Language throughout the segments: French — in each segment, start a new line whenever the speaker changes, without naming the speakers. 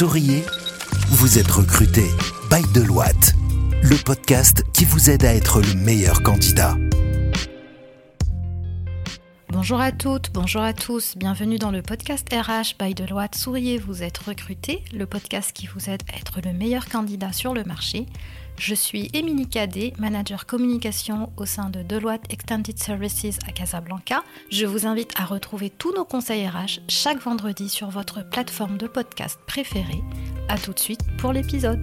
Souriez, vous êtes recruté by Deloitte, le podcast qui vous aide à être le meilleur candidat.
Bonjour à toutes, bonjour à tous, bienvenue dans le podcast RH by Deloitte. Souriez, vous êtes recruté, le podcast qui vous aide à être le meilleur candidat sur le marché. Je suis Émilie Cadet, manager communication au sein de Deloitte Extended Services à Casablanca. Je vous invite à retrouver tous nos conseils RH chaque vendredi sur votre plateforme de podcast préférée. A tout de suite pour l'épisode.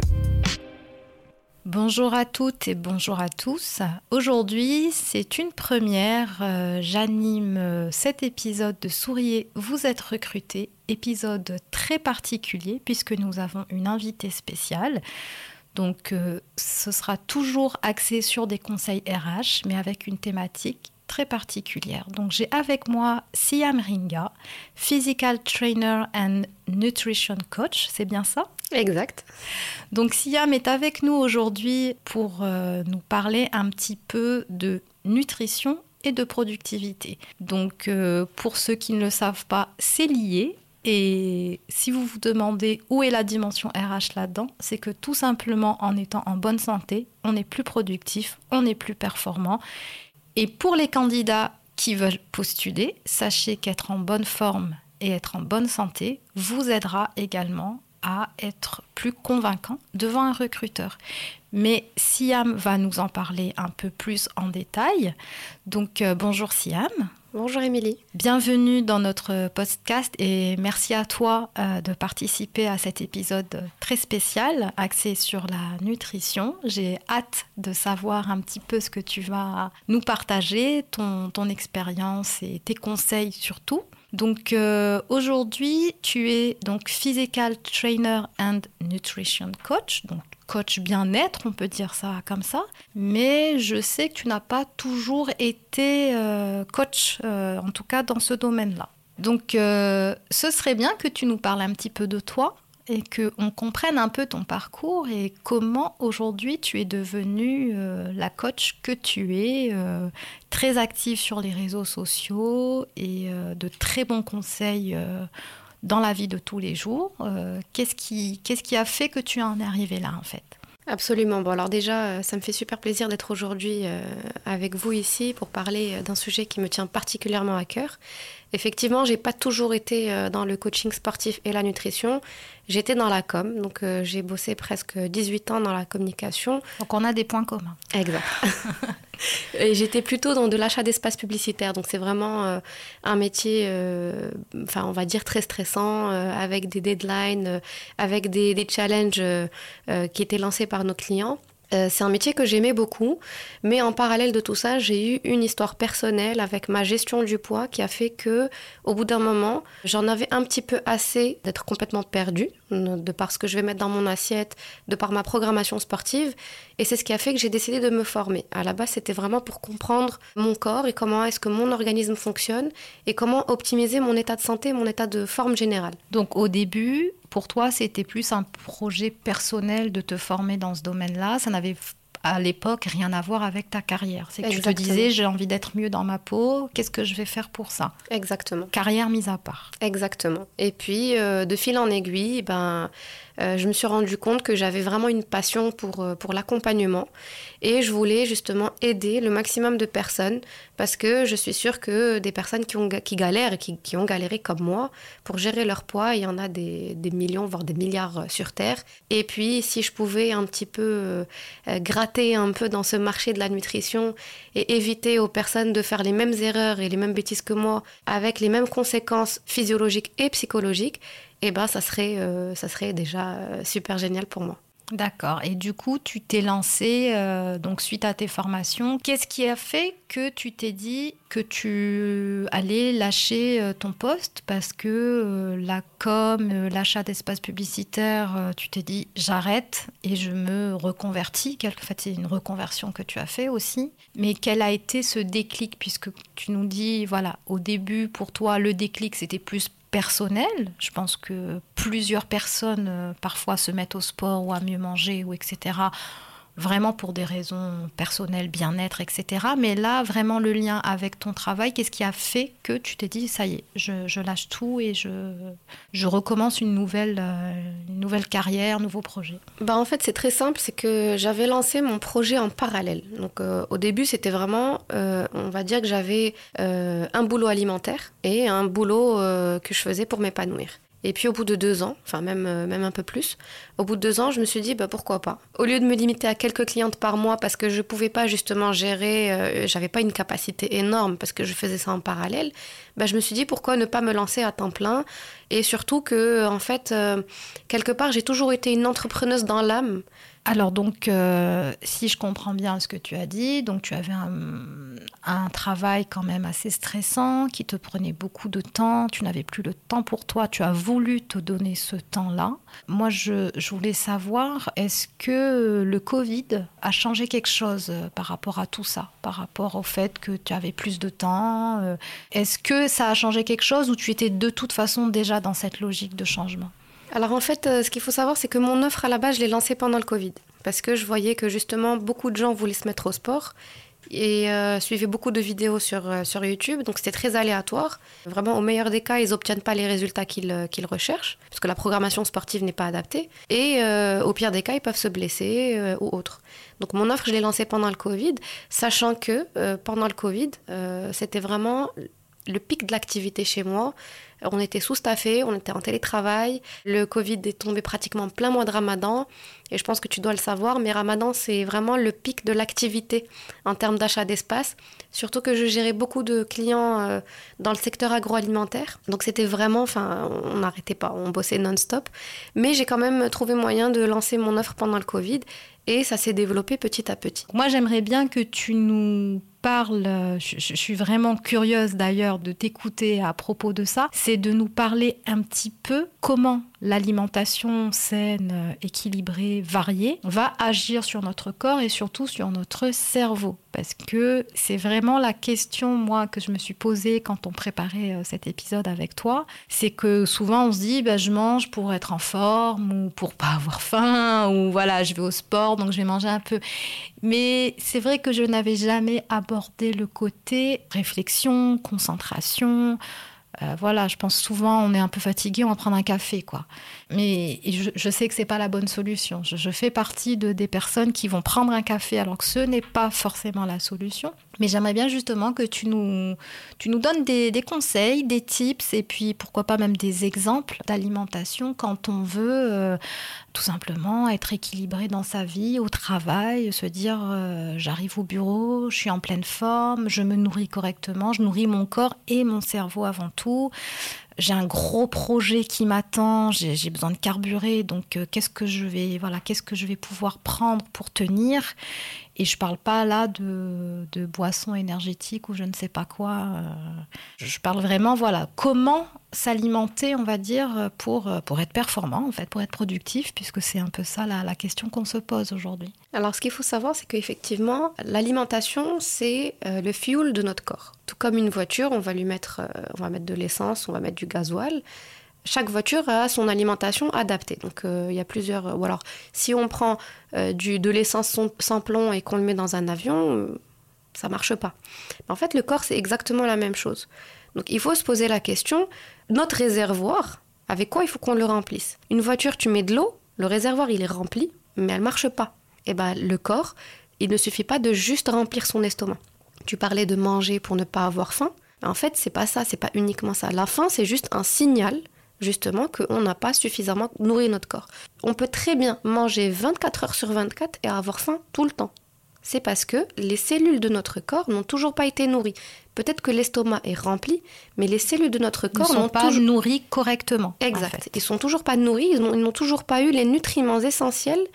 Bonjour à toutes et bonjour à tous. Aujourd'hui, c'est une première. Euh, j'anime euh, cet épisode de Souriez, vous êtes recruté. Épisode très particulier puisque nous avons une invitée spéciale. Donc euh, ce sera toujours axé sur des conseils RH, mais avec une thématique très particulière. Donc j'ai avec moi Siam Ringa, Physical Trainer and Nutrition Coach, c'est bien ça?
Exact.
Donc Siam est avec nous aujourd'hui pour euh, nous parler un petit peu de nutrition et de productivité. Donc euh, pour ceux qui ne le savent pas, c'est lié. Et si vous vous demandez où est la dimension RH là-dedans, c'est que tout simplement en étant en bonne santé, on est plus productif, on est plus performant. Et pour les candidats qui veulent postuler, sachez qu'être en bonne forme et être en bonne santé vous aidera également à être plus convaincant devant un recruteur. Mais Siam va nous en parler un peu plus en détail. Donc euh, bonjour Siam.
Bonjour Émilie.
Bienvenue dans notre podcast et merci à toi euh, de participer à cet épisode très spécial axé sur la nutrition. J'ai hâte de savoir un petit peu ce que tu vas nous partager, ton, ton expérience et tes conseils surtout. Donc euh, aujourd'hui, tu es donc physical trainer and nutrition coach, donc coach bien-être, on peut dire ça comme ça. Mais je sais que tu n'as pas toujours été euh, coach, euh, en tout cas dans ce domaine-là. Donc ce serait bien que tu nous parles un petit peu de toi, et qu'on comprenne un peu ton parcours et comment aujourd'hui tu es devenue euh, la coach que tu es, euh, très active sur les réseaux sociaux et euh, de très bons conseils dans la vie de tous les jours. qu'est-ce, qui, qu'est-ce qui a fait que tu en es arrivée là en fait?
Absolument. Bon, alors déjà, ça me fait super plaisir d'être aujourd'hui avec vous ici pour parler d'un sujet qui me tient particulièrement à cœur. Effectivement, j'ai pas toujours été dans le coaching sportif et la nutrition. J'étais dans la com, donc euh, j'ai bossé presque 18 ans dans la communication.
Donc on a des points communs.
Exact. et j'étais plutôt dans de l'achat d'espace publicitaire, donc c'est vraiment euh, un métier, euh, enfin on va dire très stressant, avec des deadlines, avec des, des challenges qui étaient lancés par nos clients. Euh, c'est un métier que j'aimais beaucoup, mais en parallèle de tout ça, j'ai eu une histoire personnelle avec ma gestion du poids qui a fait que, au bout d'un moment, j'en avais un petit peu assez d'être complètement perdue, de par ce que je vais mettre dans mon assiette, de par ma programmation sportive, et c'est ce qui a fait que j'ai décidé de me former. À la base, c'était vraiment pour comprendre mon corps et comment est-ce que mon organisme fonctionne et comment optimiser mon état de santé, mon état de forme générale.
Donc, au début, pour toi, c'était plus un projet personnel de te former dans ce domaine-là. Ça n'avait à l'époque rien à voir avec ta carrière. C'est que tu te disais, j'ai envie d'être mieux dans ma peau, qu'est-ce que je vais faire pour ça?
Exactement.
Carrière mise à part.
Exactement. Et puis, euh, de fil en aiguille, ben, euh, je me suis rendu compte que j'avais vraiment une passion pour, euh, pour l'accompagnement et je voulais justement aider le maximum de personnes parce que je suis sûre que des personnes qui, ont, qui galèrent et qui, qui ont galéré comme moi pour gérer leur poids, il y en a des, des, millions, voire des milliards sur Terre. Et puis, si je pouvais un petit peu gratter un peu dans ce marché de la nutrition et éviter aux personnes de faire les mêmes erreurs et les mêmes bêtises que moi avec les mêmes conséquences physiologiques et psychologiques, eh ben, ça serait, euh, ça serait déjà euh, super génial pour moi.
D'accord. Et du coup, tu t'es lancé euh, donc suite à tes formations. Qu'est-ce qui a fait que tu t'es dit que tu allais lâcher ton poste? Parce que la com, l'achat d'espace publicitaire, tu t'es dit j'arrête et je me reconvertis. En fait, c'est une reconversion que tu as fait aussi. Mais quel a été ce déclic? Puisque tu nous dis voilà au début pour toi le déclic c'était plus personnel. Je pense que plusieurs personnes euh, parfois se mettent au sport ou à mieux manger ou etc. vraiment pour des raisons personnelles, bien-être, etc. Mais là, vraiment le lien avec ton travail, qu'est-ce qui a fait que tu t'es dit, ça y est, je, lâche tout et je, recommence une nouvelle, euh, nouvelle carrière, nouveau projet
bah En fait, c'est très simple, c'est que j'avais lancé mon projet en parallèle. Donc euh, au début, c'était vraiment, euh, on va dire que j'avais un boulot alimentaire et un boulot que je faisais pour m'épanouir. Et puis au bout de deux ans, enfin même, euh, même un peu plus, au bout de deux ans, je me suis dit bah, pourquoi pas? Au lieu de me limiter à quelques clientes par mois parce que je ne pouvais pas justement gérer, euh, j'avais pas une capacité énorme parce que je faisais ça en parallèle, bah, je me suis dit pourquoi ne pas me lancer à temps plein et surtout que en fait euh, quelque part j'ai toujours été une entrepreneuse dans l'âme.
Alors donc, euh, si je comprends bien ce que tu as dit, donc tu avais un, travail quand même assez stressant qui te prenait beaucoup de temps, tu n'avais plus le temps pour toi, tu as voulu te donner ce temps-là. Moi, je, voulais savoir, est-ce que le Covid a changé quelque chose euh, par rapport à tout ça, par rapport au fait que tu avais plus de temps Est-ce que ça a changé quelque chose ou tu étais de toute façon déjà dans cette logique de changement
alors en fait, euh, ce qu'il faut savoir, c'est que mon offre à la base, je l'ai lancée pendant le Covid. Parce que je voyais que justement, beaucoup de gens voulaient se mettre au sport et euh, suivaient beaucoup de vidéos sur, euh, sur YouTube. Donc c'était très aléatoire. Vraiment, au meilleur des cas, ils n'obtiennent pas les résultats qu'ils qu'ils recherchent, parce que la programmation sportive n'est pas adaptée. Et au pire des cas, ils peuvent se blesser ou autre. Donc mon offre, je l'ai lancée pendant le Covid, sachant que pendant le Covid, c'était vraiment le pic de l'activité chez moi. On était sous-staffé, on était en télétravail. Le Covid est tombé pratiquement plein mois de Ramadan. Et je pense que tu dois le savoir, mais Ramadan, c'est vraiment le pic de l'activité en termes d'achat d'espace. Surtout que je gérais beaucoup de clients euh, dans le secteur agroalimentaire. Donc c'était vraiment, enfin, on n'arrêtait pas, on bossait non-stop. Mais j'ai quand même trouvé moyen de lancer mon offre pendant le Covid. Et ça s'est développé petit à petit.
Moi, j'aimerais bien que tu nous parles, je, suis vraiment curieuse d'ailleurs de t'écouter à propos de ça, c'est de nous parler un petit peu comment l'alimentation saine, équilibrée, variée va agir sur notre corps et surtout sur notre cerveau. Parce que c'est vraiment la question, moi, que je me suis posée quand on préparait euh, cet épisode avec toi. C'est que souvent on se dit, bah, je mange pour être en forme ou pour pas avoir faim ou voilà, je vais au sport donc je vais manger un peu. Mais c'est vrai que je n'avais jamais abordé le côté réflexion, concentration, euh, voilà, je pense souvent on est un peu fatigué, on va prendre un café, quoi. Mais je, sais que c'est pas la bonne solution. Je, fais partie de des personnes qui vont prendre un café alors que ce n'est pas forcément la solution. Mais j'aimerais bien justement que tu nous, tu nous donnes des, conseils, des tips et puis pourquoi pas même des exemples d'alimentation quand on veut euh, tout simplement être équilibré dans sa vie, au travail, se dire euh, j'arrive au bureau, je suis en pleine forme, je me nourris correctement, je nourris mon corps et mon cerveau avant tout j'ai un gros projet qui m'attend, j'ai besoin de carburer, donc euh, qu'est-ce que je vais, voilà, qu'est-ce que je vais pouvoir prendre pour tenir? Et je parle pas là de, de boissons énergétiques ou je ne sais pas quoi. Euh, je parle vraiment, voilà, comment s'alimenter, on va dire, pour, pour être performant, en fait, pour être productif, puisque c'est un peu ça la, la question qu'on se pose aujourd'hui.
Alors, ce qu'il faut savoir, c'est qu'effectivement, l'alimentation, c'est euh, le fuel de notre corps. Tout comme une voiture, on va lui mettre, euh, on va mettre de l'essence, on va mettre du gasoil. Chaque voiture a son alimentation adaptée. Donc, euh, il y a plusieurs. Ou alors, si on prend du, de l'essence sans plomb et qu'on le met dans un avion, ça marche pas. en fait, le corps, c'est exactement la même chose. Donc, il faut se poser la question notre réservoir, avec quoi il faut qu'on le remplisse? Une voiture, tu mets de l'eau, le réservoir, il est rempli, mais elle marche pas. Et eh ben, le corps, il ne suffit pas de juste remplir son estomac. Tu parlais de manger pour ne pas avoir faim. En fait, c'est pas ça, c'est pas uniquement ça. La faim, c'est juste un signal justement qu'on n'a pas suffisamment nourri notre corps. On peut très bien manger 24 heures sur 24 et avoir faim tout le temps. C'est parce que les cellules de notre corps n'ont toujours pas été nourries. Peut-être que l'estomac est rempli, mais les cellules de notre corps
n'ont
pas
toujours... nourries correctement.
Exact. Ils sont toujours pas nourris, ils n'ont toujours pas eu les nutriments essentiels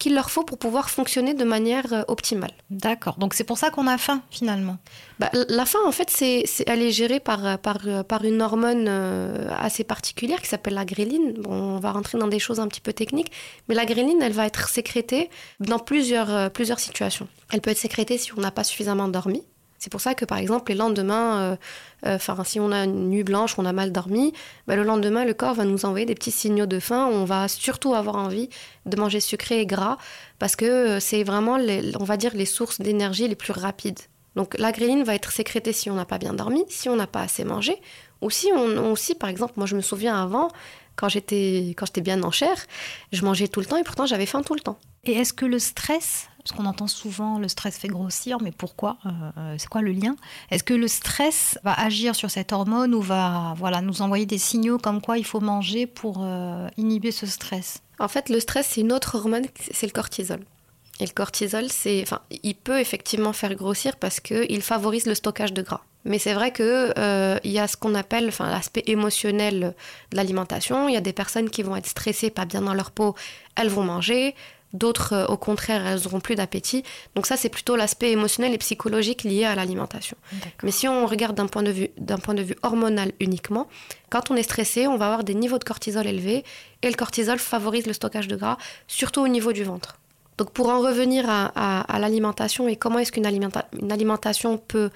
qu'il leur faut pour pouvoir fonctionner de manière euh, optimale.
D'accord. Donc c'est pour ça qu'on a faim finalement.
Bah, la faim, en fait, c'est, elle est gérée par, euh, par, euh, par une hormone assez particulière qui s'appelle la gréline. Bon, on va rentrer dans des choses un petit peu techniques, mais la gréline, elle va être sécrétée dans plusieurs, plusieurs situations. Elle peut être sécrétée si on n'a pas suffisamment dormi. C'est pour ça que par exemple les lendemains, enfin si on a une nuit blanche, on a mal dormi, bah, le lendemain le corps va nous envoyer des petits signaux de faim. On va surtout avoir envie de manger sucré et gras parce que c'est vraiment, on va dire, les sources d'énergie les plus rapides. Donc la gréline va être sécrétée si on n'a pas bien dormi, si on n'a pas assez mangé, ou si on, aussi, par exemple, moi je me souviens avant, quand j'étais quand j'étais bien en chair, je mangeais tout le temps et pourtant j'avais faim tout le temps.
Et est-ce que le stress, parce qu'on entend souvent le stress fait grossir, mais pourquoi euh, C'est quoi le lien? Est-ce que le stress va agir sur cette hormone ou va voilà nous envoyer des signaux comme quoi il faut manger pour euh, inhiber ce stress?
En fait, le stress c'est une autre hormone, c'est le cortisol. Et le cortisol, c'est, enfin, il peut effectivement faire grossir parce qu'il favorise le stockage de gras. Mais c'est vrai qu'il euh, y a ce qu'on appelle enfin, l'aspect émotionnel de l'alimentation. Il y a des personnes qui vont être stressées, pas bien dans leur peau, elles vont manger. D'autres, euh, au contraire, elles n'auront plus d'appétit. Donc ça, c'est plutôt l'aspect émotionnel et psychologique lié à l'alimentation. Mais si on regarde d'un point, de vue, d'un point de vue hormonal uniquement, quand on est stressé, on va avoir des niveaux de cortisol élevés. Et le cortisol favorise le stockage de gras, surtout au niveau du ventre. Donc pour en revenir à, l'alimentation et comment est-ce qu'une alimentation peut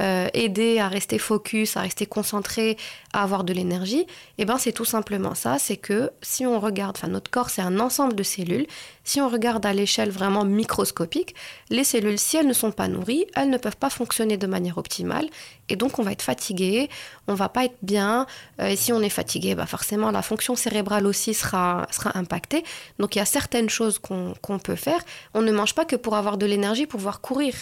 euh, aider à rester focus, à rester concentré, à avoir de l'énergie, eh ben c'est tout simplement ça, c'est que si on regarde, enfin notre corps c'est un ensemble de cellules, si on regarde à l'échelle vraiment microscopique, les cellules si elles ne sont pas nourries, elles ne peuvent pas fonctionner de manière optimale, et donc on va être fatigué, on va pas être bien, euh, et si on est fatigué, bah forcément la fonction cérébrale aussi sera impactée, donc il y a certaines choses qu'on peut faire, on ne mange pas que pour avoir de l'énergie pour pouvoir courir,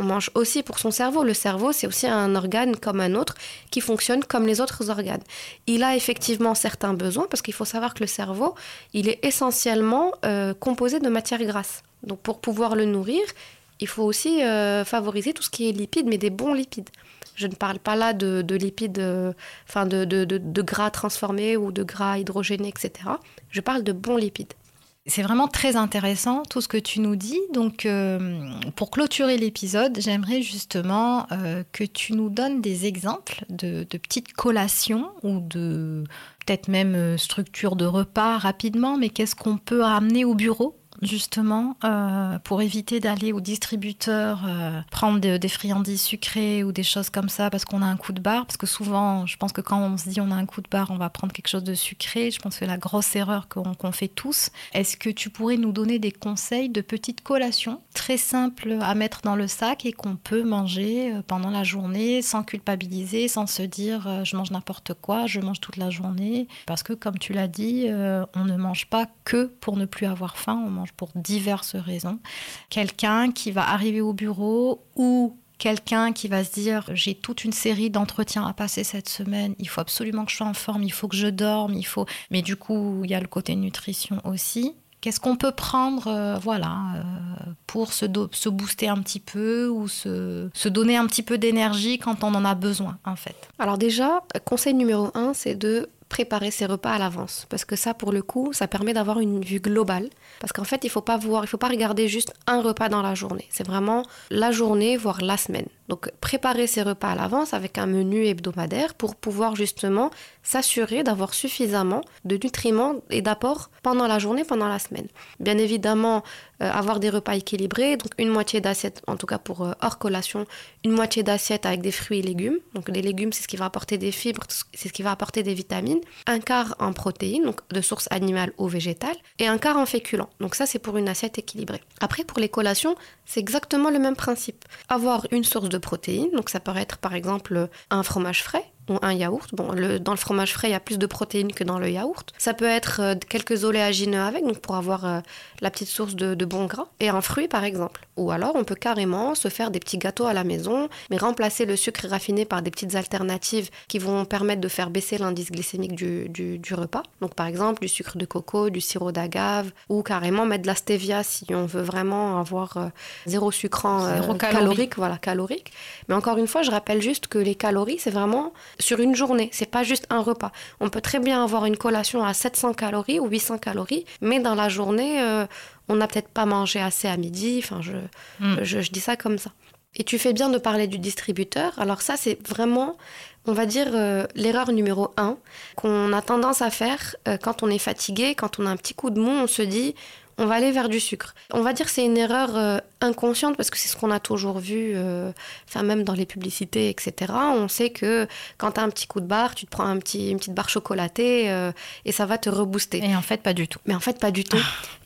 on mange aussi pour son cerveau. Le cerveau, c'est aussi un organe comme un autre qui fonctionne comme les autres organes. Il a effectivement certains besoins parce qu'il faut savoir que le cerveau, il est essentiellement euh, composé de matière grasse. Donc pour pouvoir le nourrir, il faut aussi euh, favoriser tout ce qui est lipides, mais des bons lipides. Je ne parle pas là de, lipides, euh, enfin de, de, gras transformés ou de gras hydrogénés, etc. Je parle de bons lipides.
C'est vraiment très intéressant tout ce que tu nous dis. Donc, euh, pour clôturer l'épisode, j'aimerais justement euh, que tu nous donnes des exemples de, petites collations ou de peut-être même euh, structures de repas rapidement, mais qu'est-ce qu'on peut ramener au bureau justement, euh, pour éviter d'aller au distributeur euh, prendre des friandises sucrées ou des choses comme ça parce qu'on a un coup de barre. Parce que souvent, je pense que quand on se dit on a un coup de barre, on va prendre quelque chose de sucré. Je pense que c'est la grosse erreur qu'on fait tous. Est-ce que tu pourrais nous donner des conseils de petites collations très simples à mettre dans le sac et qu'on peut manger euh, pendant la journée sans culpabiliser, sans se dire je mange n'importe quoi, je mange toute la journée Parce que comme tu l'as dit, on ne mange pas que pour ne plus avoir faim, on mange pour diverses raisons. Quelqu'un qui va arriver au bureau ou quelqu'un qui va se dire j'ai toute une série d'entretiens à passer cette semaine, il faut absolument que je sois en forme, il faut que je dorme, il faut. Mais du coup, il y a le côté nutrition aussi. Qu'est-ce qu'on peut prendre, euh, voilà, euh, pour se, se, booster un petit peu ou se, se donner un petit peu d'énergie quand on en a besoin, en fait?
Alors déjà, conseil numéro un, c'est de préparer ses repas à l'avance. Parce que ça, pour le coup, ça permet d'avoir une vue globale. Parce qu'en fait, il ne faut pas voir, il faut pas regarder juste un repas dans la journée. C'est vraiment la journée, voire la semaine. Donc, préparer ses repas à l'avance avec un menu hebdomadaire pour pouvoir justement s'assurer d'avoir suffisamment de nutriments et d'apports pendant la journée, pendant la semaine. Bien évidemment, euh, avoir des repas équilibrés, donc une moitié d'assiette, en tout cas pour euh, hors collation, une moitié d'assiette avec des fruits et légumes. Donc les légumes, c'est ce qui va apporter des fibres, c'est ce qui va apporter des vitamines. Un quart en protéines, donc de source animale ou végétale, et un quart en féculents. Donc ça, c'est pour une assiette équilibrée. Après, pour les collations, c'est exactement le même principe. Avoir une source de protéines, donc ça peut être par exemple un fromage frais, un yaourt. Bon, le, dans le fromage frais, il y a plus de protéines que dans le yaourt. Ça peut être euh, quelques oléagineux avec, donc pour avoir euh, la petite source de, de bon gras. Et un fruit, par exemple. Ou alors, on peut carrément se faire des petits gâteaux à la maison, mais remplacer le sucre raffiné par des petites alternatives qui vont permettre de faire baisser l'indice glycémique du, du, repas. Donc, par exemple, du sucre de coco, du sirop d'agave, ou carrément mettre de la stevia si on veut vraiment avoir euh, zéro sucrant calorique, voilà, calorique. Mais encore une fois, je rappelle juste que les calories, c'est vraiment sur une journée. C'est pas juste un repas. On peut très bien avoir une collation à 700 calories ou 800 calories, mais dans la journée, euh, on n'a peut-être pas mangé assez à midi. Enfin, hmm. je, je, dis ça comme ça. Et tu fais bien de parler du distributeur. Alors ça, c'est vraiment, on va dire, euh, l'erreur numéro un qu'on a tendance à faire euh, quand on est fatigué, quand on a un petit coup de mou, on se dit, on va aller vers du sucre. On va dire que c'est une erreur inconsciente parce que c'est ce qu'on a toujours vu, euh, enfin même dans les publicités, etc. On sait que quand tu as un petit coup de barre, tu te prends un petit, une petite barre chocolatée euh, et ça va te rebooster.
Et en fait, pas du tout.
Mais en fait, pas du tout.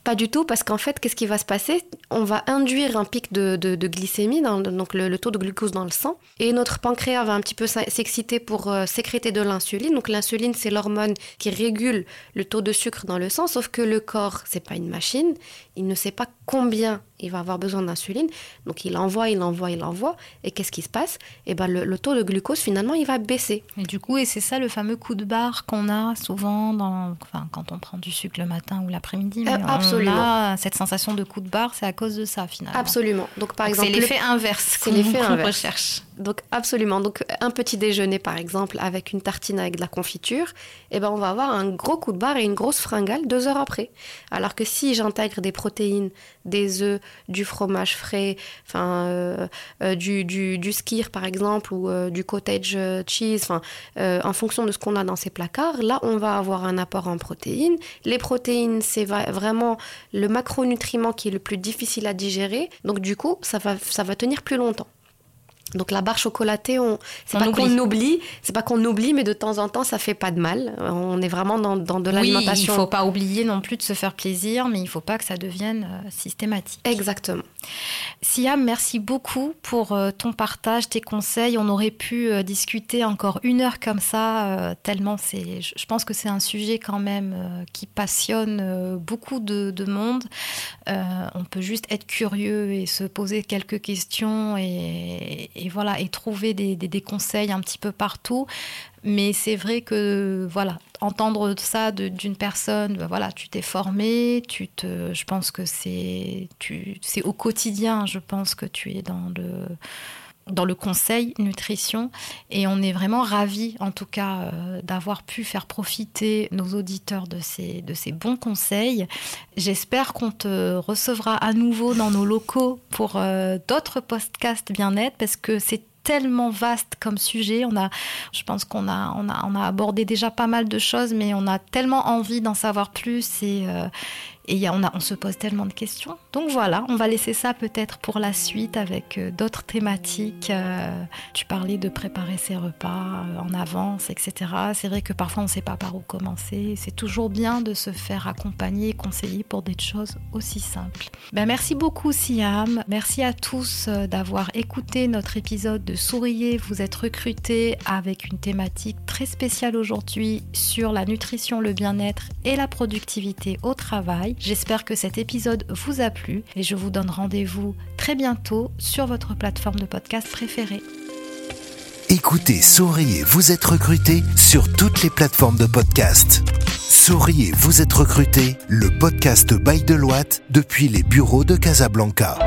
Pas du tout, parce qu'en fait, qu'est-ce qui va se passer? On va induire un pic de, de, glycémie, dans, donc le, taux de glucose dans le sang, et notre pancréas va un petit peu s'exciter pour euh, sécréter de l'insuline. Donc l'insuline, c'est l'hormone qui régule le taux de sucre dans le sang, sauf que le corps, c'est pas une machine, il ne sait pas combien il va avoir besoin d'insuline. Donc il envoie, il envoie, il envoie. Et qu'est-ce qui se passe? Eh ben le, taux de glucose finalement il va baisser.
Et du coup, et c'est ça le fameux coup de barre qu'on a souvent dans, enfin, quand on prend du sucre le matin ou l'après-midi.
Euh, absolument.
cette sensation de coup de barre, c'est à cause de ça finalement.
Absolument. Donc par exemple,
c'est l'effet inverse.
C'est l'effet inverse.
recherche.
Donc absolument. Donc un petit déjeuner par exemple avec une tartine avec de la confiture, eh ben on va avoir un gros coup de barre et une grosse fringale deux heures après. Alors que si j'intègre des protéines, des œufs, du fromage frais, enfin euh, euh, du, du, du, skir par exemple ou euh, du cottage cheese, enfin en fonction de ce qu'on a dans ces placards, là on va avoir un apport en protéines. Les protéines c'est vraiment le macronutriment qui est le plus difficile à digérer. Donc du coup ça va ça va tenir plus longtemps. Donc la barre chocolatée, on, c'est pas qu'on oublie, c'est pas qu'on oublie, mais de temps en temps, ça fait pas de mal. On est vraiment dans, dans de l'alimentation.
Oui, il faut pas oublier non plus de se faire plaisir, mais il faut pas que ça devienne euh, systématique.
Exactement.
Siam, merci beaucoup pour euh, ton partage, tes conseils. On aurait pu euh, discuter encore une heure comme ça, tellement c'est. Je pense que c'est un sujet quand même qui passionne beaucoup de, de monde. on peut juste être curieux et se poser quelques questions et et voilà et trouver des, des, conseils un petit peu partout. Mais c'est vrai que voilà, entendre ça d'une personne, ben voilà, tu t'es formé, tu te, je pense que c'est c'est au quotidien, je pense que tu es dans le dans le conseil nutrition et on est vraiment ravis en tout cas euh, d'avoir pu faire profiter nos auditeurs de ces, de ces bons conseils. J'espère qu'on te recevra à nouveau dans nos locaux pour euh, d'autres podcasts bien-être parce que c'est tellement vaste comme sujet. On a, je pense qu'on a, on a, on a abordé déjà pas mal de choses, mais on a tellement envie d'en savoir plus et, euh, et on, se pose tellement de questions. Donc voilà, on va laisser ça peut-être pour la suite avec euh, d'autres thématiques. Euh, tu parlais de préparer ses repas euh, en avance, etc. C'est vrai que parfois on ne sait pas par où commencer. C'est toujours bien de se faire accompagner et conseiller pour des choses aussi simples. Ben, merci beaucoup Siam. Merci à tous d'avoir écouté notre épisode de Souriez, vous êtes recrutés avec une thématique très spéciale aujourd'hui sur la nutrition, le bien-être et la productivité au travail. J'espère que cet épisode vous a plu et je vous donne rendez-vous très bientôt sur votre plateforme de podcast préférée.
Écoutez, souriez, vous êtes recruté sur toutes les plateformes de podcast. Souriez, vous êtes recruté, le podcast Bail de Loite depuis les bureaux de Casablanca.